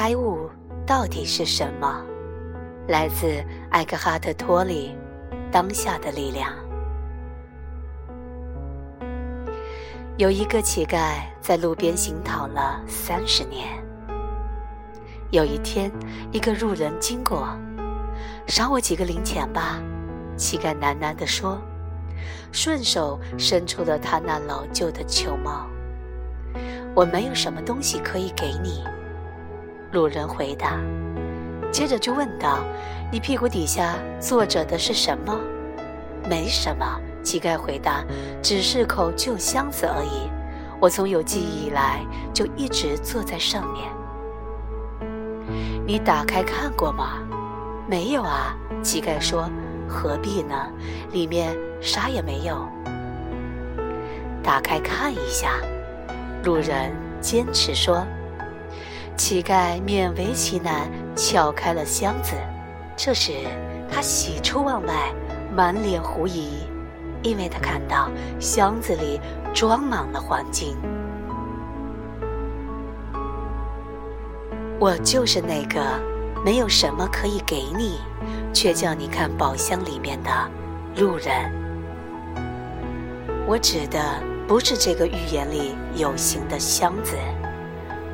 开悟到底是什么？来自艾克哈特·托利，《当下的力量》。有一个乞丐在路边行讨了三十年。有一天，一个路人经过，赏我几个零钱吧。乞丐喃喃地说，顺手伸出了他那老旧的球帽。我没有什么东西可以给你。路人回答，接着就问道：“你屁股底下坐着的是什么？”“没什么。”乞丐回答，“只是口旧箱子而已。我从有记忆以来就一直坐在上面。”“你打开看过吗？”“没有啊。”乞丐说，“何必呢？里面啥也没有。”“打开看一下。”路人坚持说。乞丐勉为其难撬开了箱子，这时他喜出望外，满脸狐疑，因为他看到箱子里装满了黄金。我就是那个没有什么可以给你，却叫你看宝箱里面的路人。我指的不是这个寓言里有形的箱子。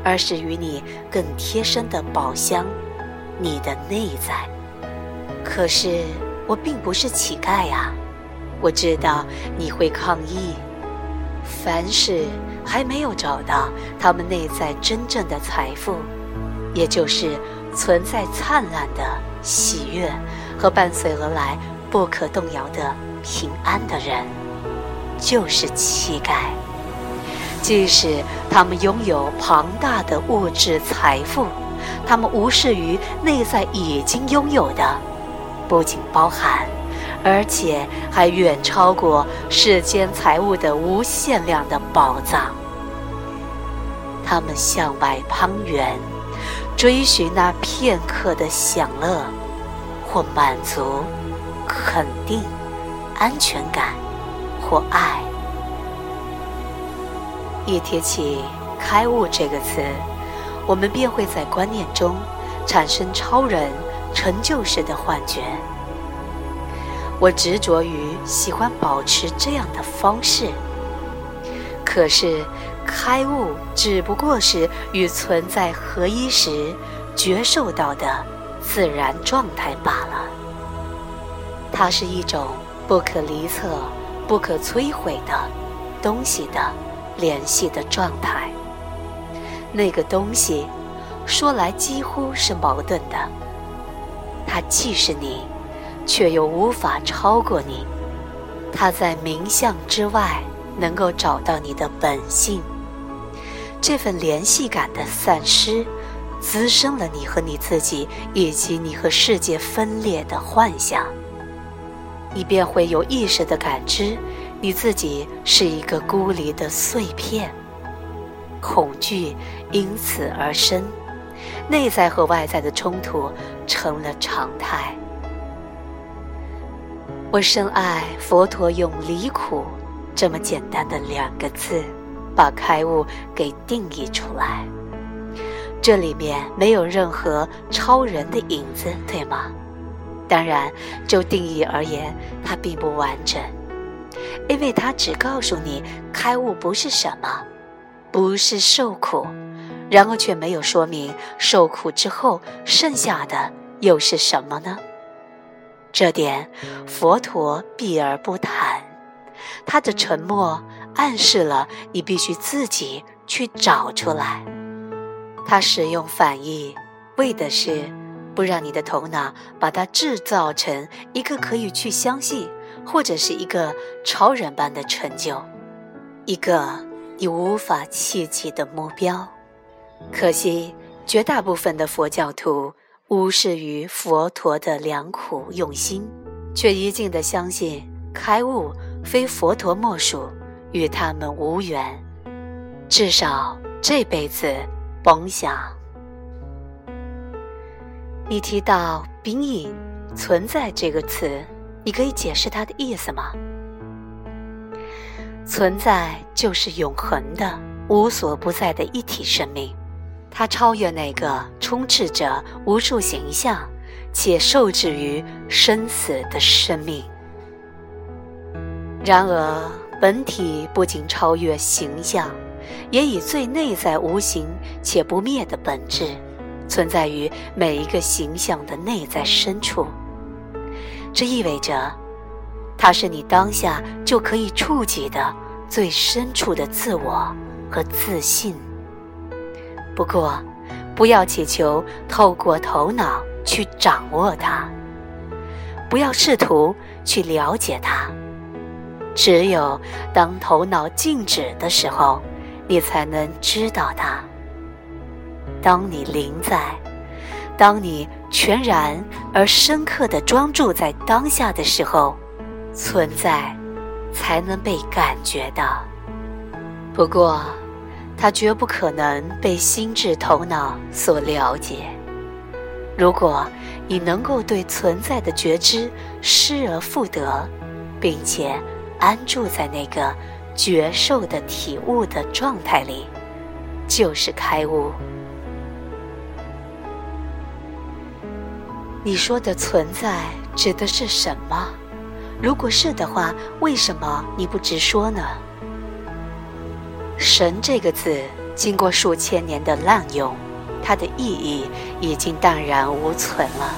而是与你更贴身的宝箱，你的内在。可是我并不是乞丐呀，我知道你会抗议。凡是还没有找到他们内在真正的财富，也就是存在灿烂的喜悦和伴随而来不可动摇的平安的人，就是乞丐。即使他们拥有庞大的物质财富，他们无视于内在已经拥有的，不仅包含，而且还远超过世间财物的无限量的宝藏。他们向外攀援，追寻那片刻的享乐，或满足、肯定、安全感，或爱。一提起“开悟”这个词，我们便会在观念中产生超人成就式的幻觉。我执着于喜欢保持这样的方式，可是开悟只不过是与存在合一时觉受到的自然状态罢了。它是一种不可离测、不可摧毁的东西的。联系的状态，那个东西说来几乎是矛盾的。它既是你，却又无法超过你。它在名相之外，能够找到你的本性。这份联系感的散失，滋生了你和你自己以及你和世界分裂的幻想。你便会有意识的感知。你自己是一个孤立的碎片，恐惧因此而生，内在和外在的冲突成了常态。我深爱佛陀用“离苦”这么简单的两个字，把开悟给定义出来。这里面没有任何超人的影子，对吗？当然，就定义而言，它并不完整。因为他只告诉你开悟不是什么，不是受苦，然而却没有说明受苦之后剩下的又是什么呢？这点佛陀避而不谈，他的沉默暗示了你必须自己去找出来。他使用反义，为的是不让你的头脑把它制造成一个可以去相信。或者是一个超人般的成就，一个你无法企及的目标。可惜，绝大部分的佛教徒无视于佛陀的良苦用心，却一劲的相信开悟非佛陀莫属，与他们无缘。至少这辈子甭想。你提到“兵影”存在这个词。你可以解释它的意思吗？存在就是永恒的、无所不在的一体生命，它超越那个充斥着无数形象且受制于生死的生命。然而，本体不仅超越形象，也以最内在无形且不灭的本质，存在于每一个形象的内在深处。这意味着，它是你当下就可以触及的最深处的自我和自信。不过，不要祈求透过头脑去掌握它，不要试图去了解它。只有当头脑静止的时候，你才能知道它。当你临在，当你全然而深刻地专注在当下的时候，存在才能被感觉到。不过，它绝不可能被心智头脑所了解。如果你能够对存在的觉知失而复得，并且安住在那个觉受的体悟的状态里，就是开悟。你说的存在指的是什么？如果是的话，为什么你不直说呢？神这个字经过数千年的滥用，它的意义已经荡然无存了。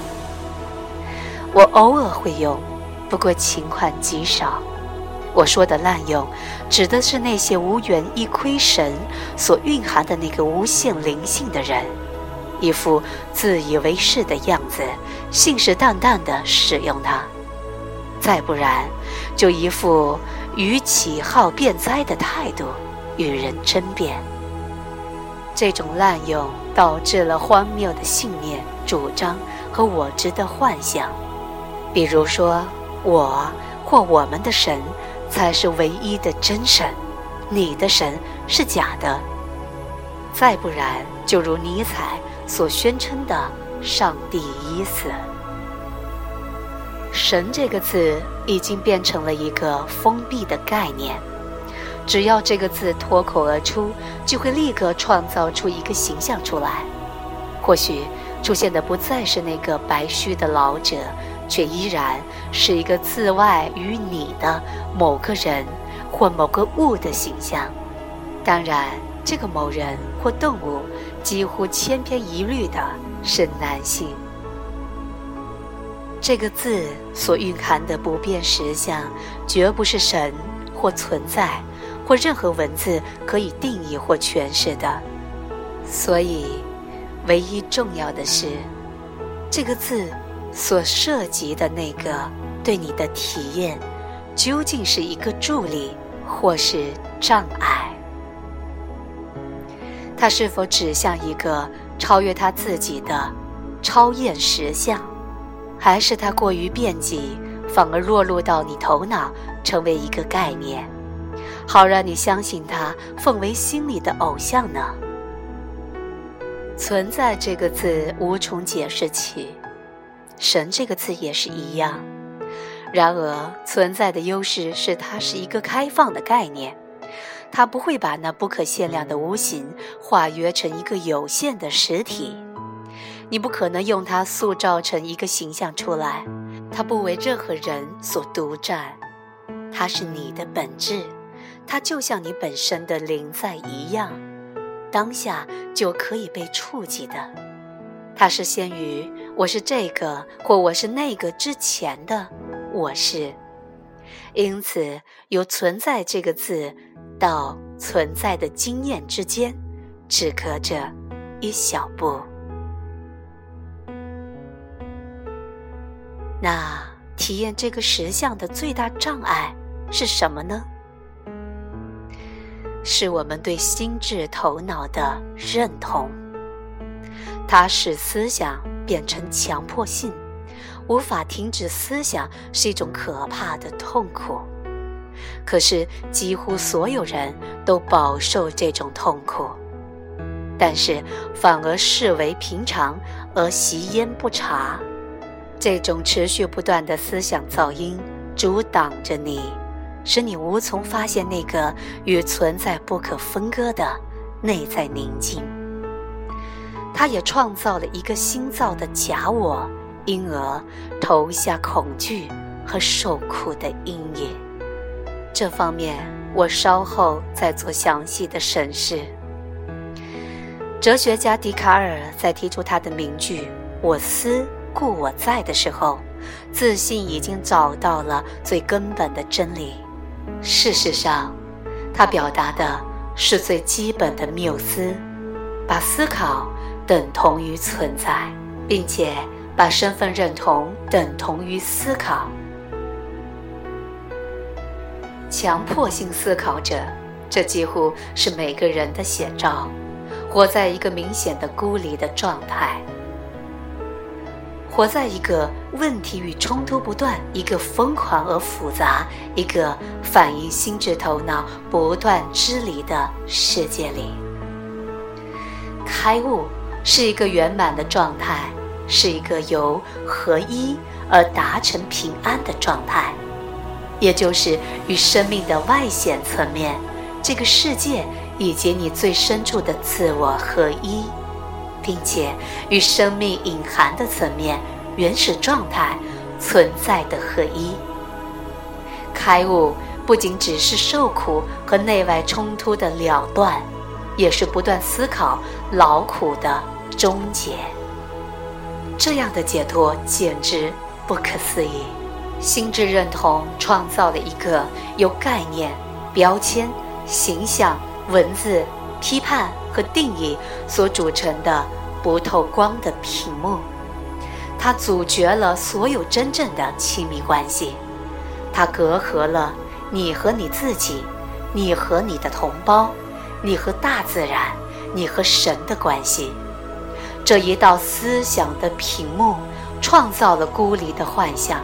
我偶尔会用，不过情况极少。我说的滥用，指的是那些无缘一窥神所蕴含的那个无限灵性的人，一副自以为是的样子，信誓旦旦地使用它；再不然，就一副与起好辩哉的态度。与人争辩，这种滥用导致了荒谬的信念、主张和我执的幻想。比如说，我或我们的神才是唯一的真神，你的神是假的。再不然，就如尼采所宣称的“上帝已死”，“神”这个字已经变成了一个封闭的概念。只要这个字脱口而出，就会立刻创造出一个形象出来。或许出现的不再是那个白须的老者，却依然是一个自外于你的某个人或某个物的形象。当然，这个某人或动物几乎千篇一律的是男性。这个字所蕴含的不变实相，绝不是神或存在。或任何文字可以定义或诠释的，所以，唯一重要的是，这个字所涉及的那个对你的体验，究竟是一个助力或是障碍？它是否指向一个超越他自己的超验实相，还是它过于辩解，反而落入到你头脑，成为一个概念？好让你相信他，奉为心里的偶像呢？存在这个字无从解释起，神这个字也是一样。然而，存在的优势是它是一个开放的概念，它不会把那不可限量的无形化约成一个有限的实体。你不可能用它塑造成一个形象出来，它不为任何人所独占，它是你的本质。它就像你本身的灵在一样，当下就可以被触及的。它是先于我是这个或我是那个之前的我是，因此由存在这个字到存在的经验之间，只隔着一小步。那体验这个实相的最大障碍是什么呢？是我们对心智头脑的认同，它使思想变成强迫性，无法停止思想是一种可怕的痛苦。可是几乎所有人都饱受这种痛苦，但是反而视为平常而习焉不察。这种持续不断的思想噪音阻挡着你。使你无从发现那个与存在不可分割的内在宁静。他也创造了一个新造的假我，因而投下恐惧和受苦的阴影。这方面我稍后再做详细的审视。哲学家笛卡尔在提出他的名句“我思故我在”的时候，自信已经找到了最根本的真理。事实上，他表达的是最基本的缪斯，把思考等同于存在，并且把身份认同等同于思考。强迫性思考者，这几乎是每个人的写照。活在一个明显的孤立的状态，活在一个问题与冲突不断、一个疯狂而复杂、一个反映心智头脑不断支离的世界里。开悟是一个圆满的状态，是一个由合一而达成平安的状态，也就是与生命的外显层面，这个世界。以及你最深处的自我合一，并且与生命隐含的层面、原始状态存在的合一。开悟不仅只是受苦和内外冲突的了断，也是不断思考劳苦的终结。这样的解脱简直不可思议。心智认同创造了一个由概念、标签、形象。文字批判和定义所组成的不透光的屏幕，它阻绝了所有真正的亲密关系，它隔阂了你和你自己，你和你的同胞，你和大自然，你和神的关系。这一道思想的屏幕创造了孤立的幻象，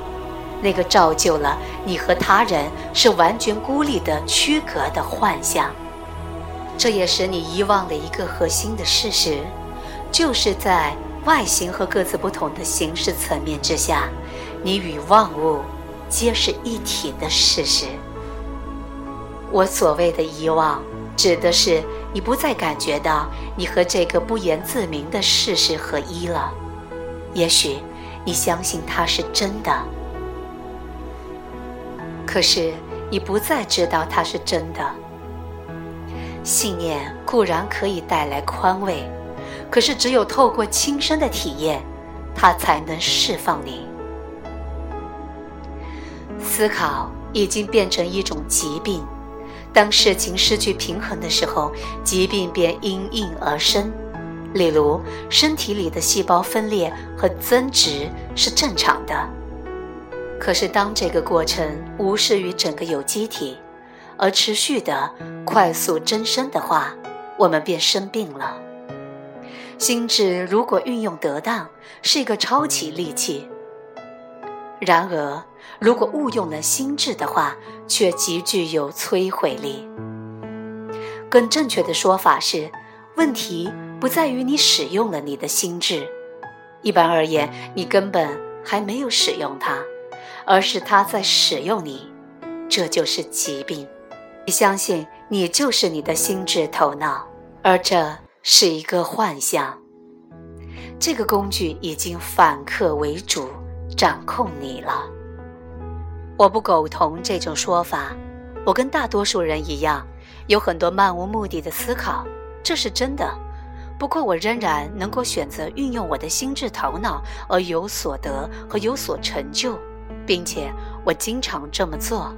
那个造就了你和他人是完全孤立的区隔的幻象。这也使你遗忘了一个核心的事实，就是在外形和各自不同的形式层面之下，你与万物皆是一体的事实。我所谓的遗忘，指的是你不再感觉到你和这个不言自明的事实合一了。也许你相信它是真的，可是你不再知道它是真的。信念固然可以带来宽慰，可是只有透过亲身的体验，它才能释放你。思考已经变成一种疾病，当事情失去平衡的时候，疾病便因应而生。例如，身体里的细胞分裂和增殖是正常的，可是当这个过程无视于整个有机体。而持续的快速增生的话，我们便生病了。心智如果运用得当，是一个超级利器；然而，如果误用了心智的话，却极具有摧毁力。更正确的说法是，问题不在于你使用了你的心智，一般而言，你根本还没有使用它，而是它在使用你，这就是疾病。你相信你就是你的心智头脑，而这是一个幻象。这个工具已经反客为主，掌控你了。我不苟同这种说法。我跟大多数人一样，有很多漫无目的的思考，这是真的。不过，我仍然能够选择运用我的心智头脑而有所得和有所成就，并且我经常这么做。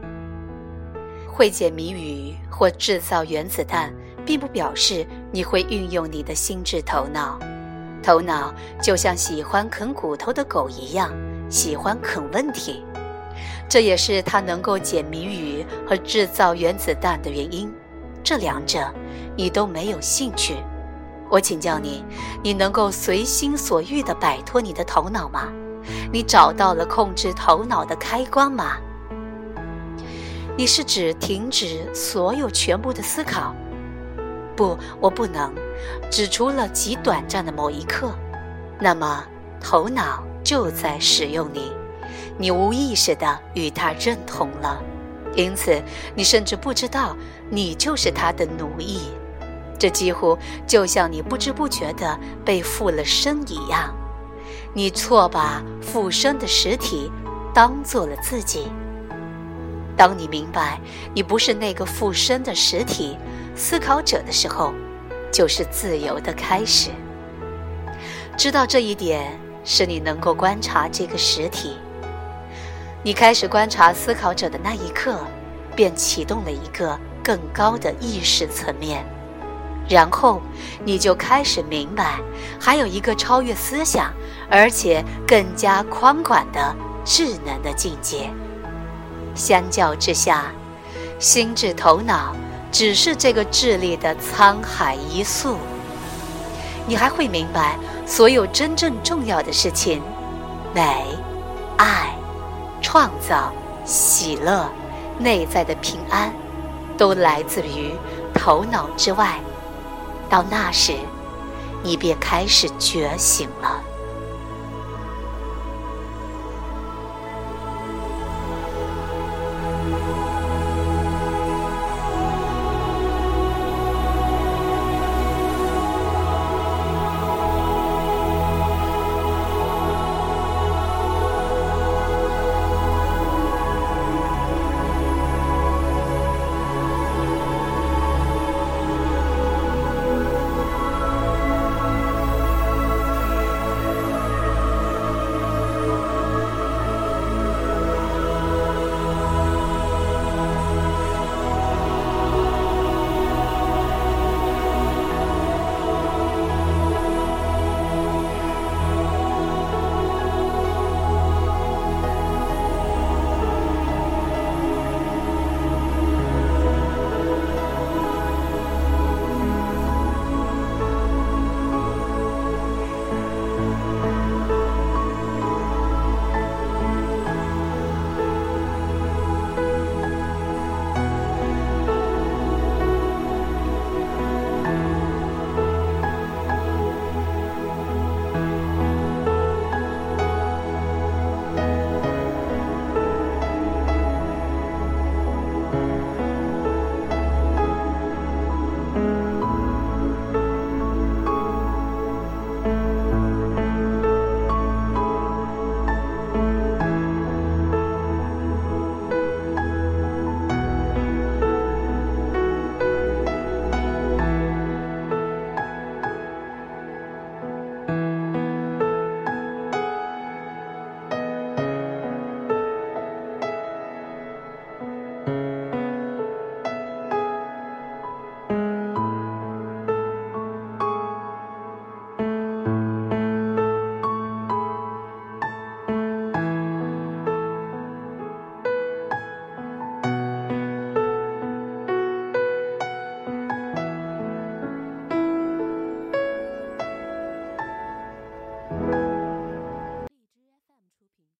会解谜语或制造原子弹，并不表示你会运用你的心智头脑。头脑就像喜欢啃骨头的狗一样，喜欢啃问题。这也是他能够解谜语和制造原子弹的原因。这两者你都没有兴趣。我请教你：你能够随心所欲地摆脱你的头脑吗？你找到了控制头脑的开关吗？你是指停止所有全部的思考？不，我不能，只除了极短暂的某一刻。那么，头脑就在使用你，你无意识的与他认同了，因此你甚至不知道你就是他的奴役。这几乎就像你不知不觉的被附了身一样，你错把附身的实体当做了自己。当你明白你不是那个附身的实体思考者的时候，就是自由的开始。知道这一点，使你能够观察这个实体。你开始观察思考者的那一刻，便启动了一个更高的意识层面。然后，你就开始明白，还有一个超越思想，而且更加宽广的智能的境界。相较之下，心智头脑只是这个智力的沧海一粟。你还会明白，所有真正重要的事情，美、爱、创造、喜乐、内在的平安，都来自于头脑之外。到那时，你便开始觉醒了。